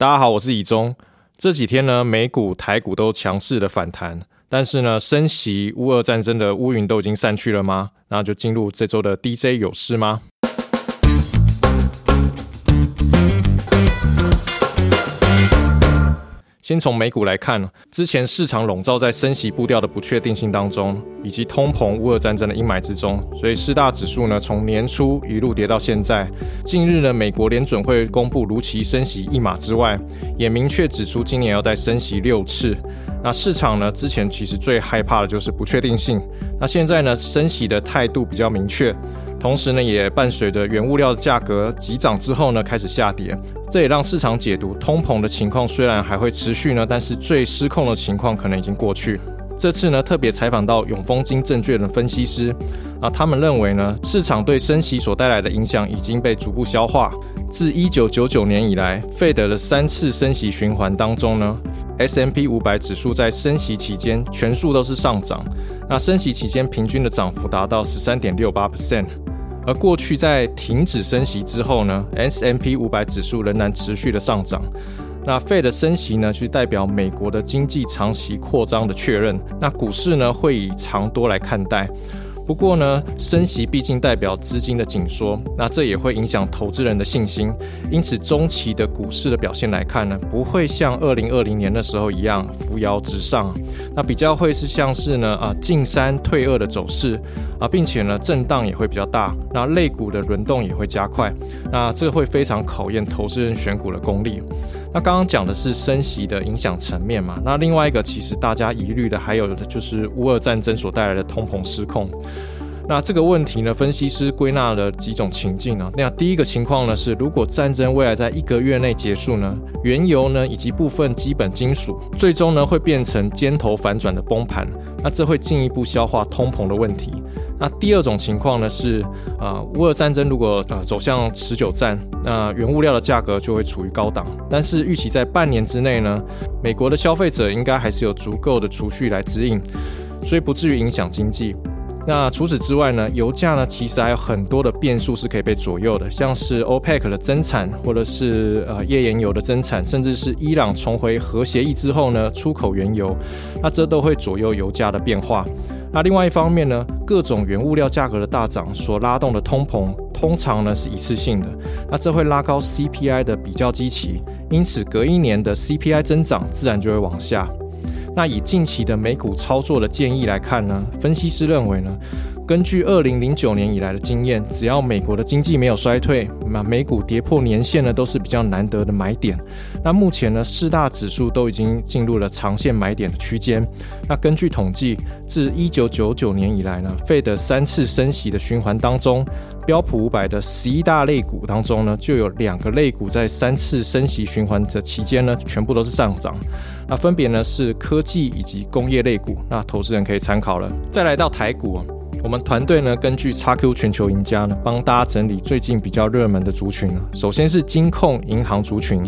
大家好，我是以中。这几天呢，美股、台股都强势的反弹，但是呢，升息、乌俄战争的乌云都已经散去了吗？那就进入这周的 DJ 有事吗？先从美股来看，之前市场笼罩在升息步调的不确定性当中，以及通膨、乌俄战争的阴霾之中，所以四大指数呢从年初一路跌到现在。近日呢，美国联准会公布如期升息一码之外，也明确指出今年要再升息六次。那市场呢之前其实最害怕的就是不确定性，那现在呢升息的态度比较明确。同时呢，也伴随着原物料的价格急涨之后呢，开始下跌。这也让市场解读通膨的情况虽然还会持续呢，但是最失控的情况可能已经过去。这次呢，特别采访到永丰金证券的分析师啊，他们认为呢，市场对升息所带来的影响已经被逐步消化。自一九九九年以来，费德的三次升息循环当中呢，S M P 五百指数在升息期间全数都是上涨。那升息期间平均的涨幅达到十三点六八 percent。而过去在停止升息之后呢，S M P 五百指数仍然持续的上涨。那 Fed 的升息呢，去代表美国的经济长期扩张的确认。那股市呢，会以长多来看待。不过呢，升息毕竟代表资金的紧缩，那这也会影响投资人的信心。因此，中期的股市的表现来看呢，不会像二零二零年的时候一样扶摇直上，那比较会是像是呢啊进三退二的走势啊，并且呢震荡也会比较大，那类股的轮动也会加快，那这会非常考验投资人选股的功力。那刚刚讲的是升息的影响层面嘛？那另外一个其实大家疑虑的还有的就是乌俄战争所带来的通膨失控。那这个问题呢，分析师归纳了几种情境啊。那第一个情况呢是，如果战争未来在一个月内结束呢，原油呢以及部分基本金属最终呢会变成尖头反转的崩盘，那这会进一步消化通膨的问题。那第二种情况呢是，啊，乌俄战争如果呃走向持久战，那原物料的价格就会处于高档。但是预期在半年之内呢，美国的消费者应该还是有足够的储蓄来支应，所以不至于影响经济。那除此之外呢，油价呢其实还有很多的变数是可以被左右的，像是 OPEC 的增产，或者是呃页岩油的增产，甚至是伊朗重回核协议之后呢出口原油，那这都会左右油价的变化。那另外一方面呢，各种原物料价格的大涨所拉动的通膨，通常呢是一次性的，那这会拉高 CPI 的比较基期，因此隔一年的 CPI 增长自然就会往下。那以近期的美股操作的建议来看呢，分析师认为呢。根据二零零九年以来的经验，只要美国的经济没有衰退，那美股跌破年线呢，都是比较难得的买点。那目前呢，四大指数都已经进入了长线买点的区间。那根据统计，自一九九九年以来呢，费的三次升息的循环当中，标普五百的十一大类股当中呢，就有两个类股在三次升息循环的期间呢，全部都是上涨。那分别呢是科技以及工业类股。那投资人可以参考了。再来到台股。我们团队呢，根据 XQ 全球赢家呢，帮大家整理最近比较热门的族群首先是金控银行族群，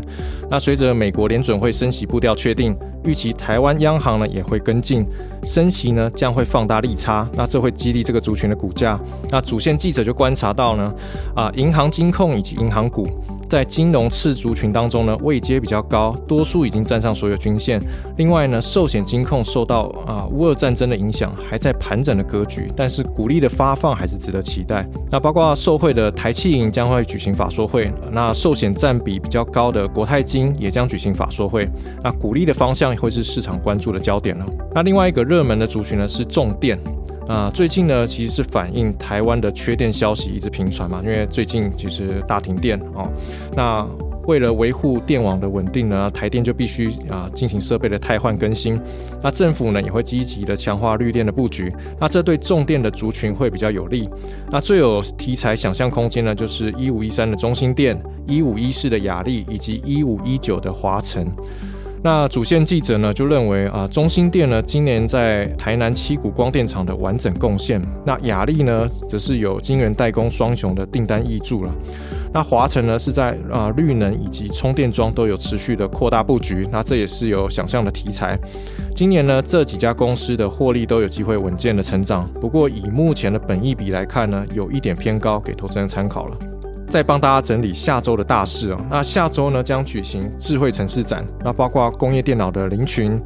那随着美国联准会升息步调确定，预期台湾央行呢也会跟进升息呢，将会放大利差，那这会激励这个族群的股价。那主线记者就观察到呢，啊，银行金控以及银行股。在金融次族群当中呢，位阶比较高，多数已经站上所有均线。另外呢，寿险金控受到啊乌俄战争的影响，还在盘整的格局，但是股利的发放还是值得期待。那包括受惠的台气银将会举行法说会，那寿险占比比较高的国泰金也将举行法说会。那股利的方向会是市场关注的焦点了。那另外一个热门的族群呢是重电。啊，最近呢，其实是反映台湾的缺电消息一直频传嘛，因为最近其实大停电哦。那为了维护电网的稳定呢，台电就必须啊进行设备的汰换更新。那政府呢也会积极的强化绿电的布局。那这对重电的族群会比较有利。那最有题材想象空间呢，就是一五一三的中心电、一五一四的雅力以及一五一九的华晨。那主线记者呢就认为啊，中心电呢今年在台南七股光电厂的完整贡献，那雅力呢则是有晶圆代工双雄的订单挹注了。那华晨呢是在啊绿能以及充电桩都有持续的扩大布局，那这也是有想象的题材。今年呢这几家公司的获利都有机会稳健的成长，不过以目前的本益比来看呢，有一点偏高，给投资人参考了。再帮大家整理下周的大事哦。那下周呢将举行智慧城市展，那包括工业电脑的林群。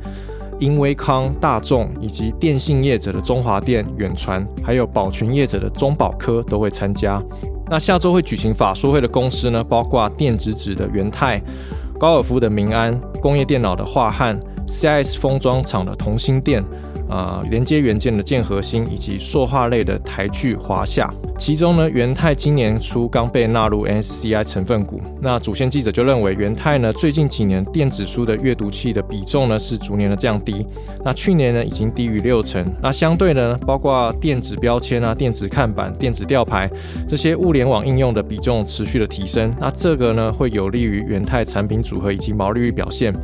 英威康、大众以及电信业者的中华电、远传，还有保全业者的中保科都会参加。那下周会举行法说会的公司呢，包括电子纸的元泰、高尔夫的民安、工业电脑的华汉、CIS 封装厂的同心电。呃，连接元件的建核心以及塑化类的台聚华夏，其中呢，元泰今年初刚被纳入 NSCI 成分股。那主线记者就认为，元泰呢最近几年电子书的阅读器的比重呢是逐年的降低。那去年呢已经低于六成。那相对呢，包括电子标签啊、电子看板、电子吊牌这些物联网应用的比重持续的提升。那这个呢会有利于元泰产品组合以及毛利率表现。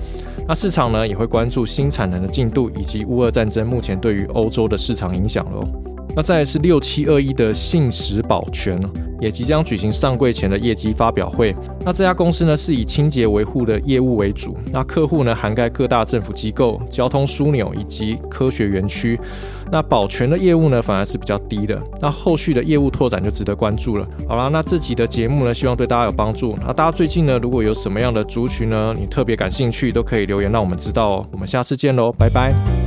那市场呢也会关注新产能的进度以及乌俄战争目前对于欧洲的市场影响喽。那再来是六七二一的信实保全也即将举行上柜前的业绩发表会。那这家公司呢是以清洁维护的业务为主，那客户呢涵盖各大政府机构、交通枢纽以及科学园区。那保全的业务呢反而是比较低的。那后续的业务拓展就值得关注了。好啦，那这集的节目呢希望对大家有帮助。那大家最近呢如果有什么样的族群呢你特别感兴趣，都可以留言让我们知道哦。我们下次见喽，拜拜。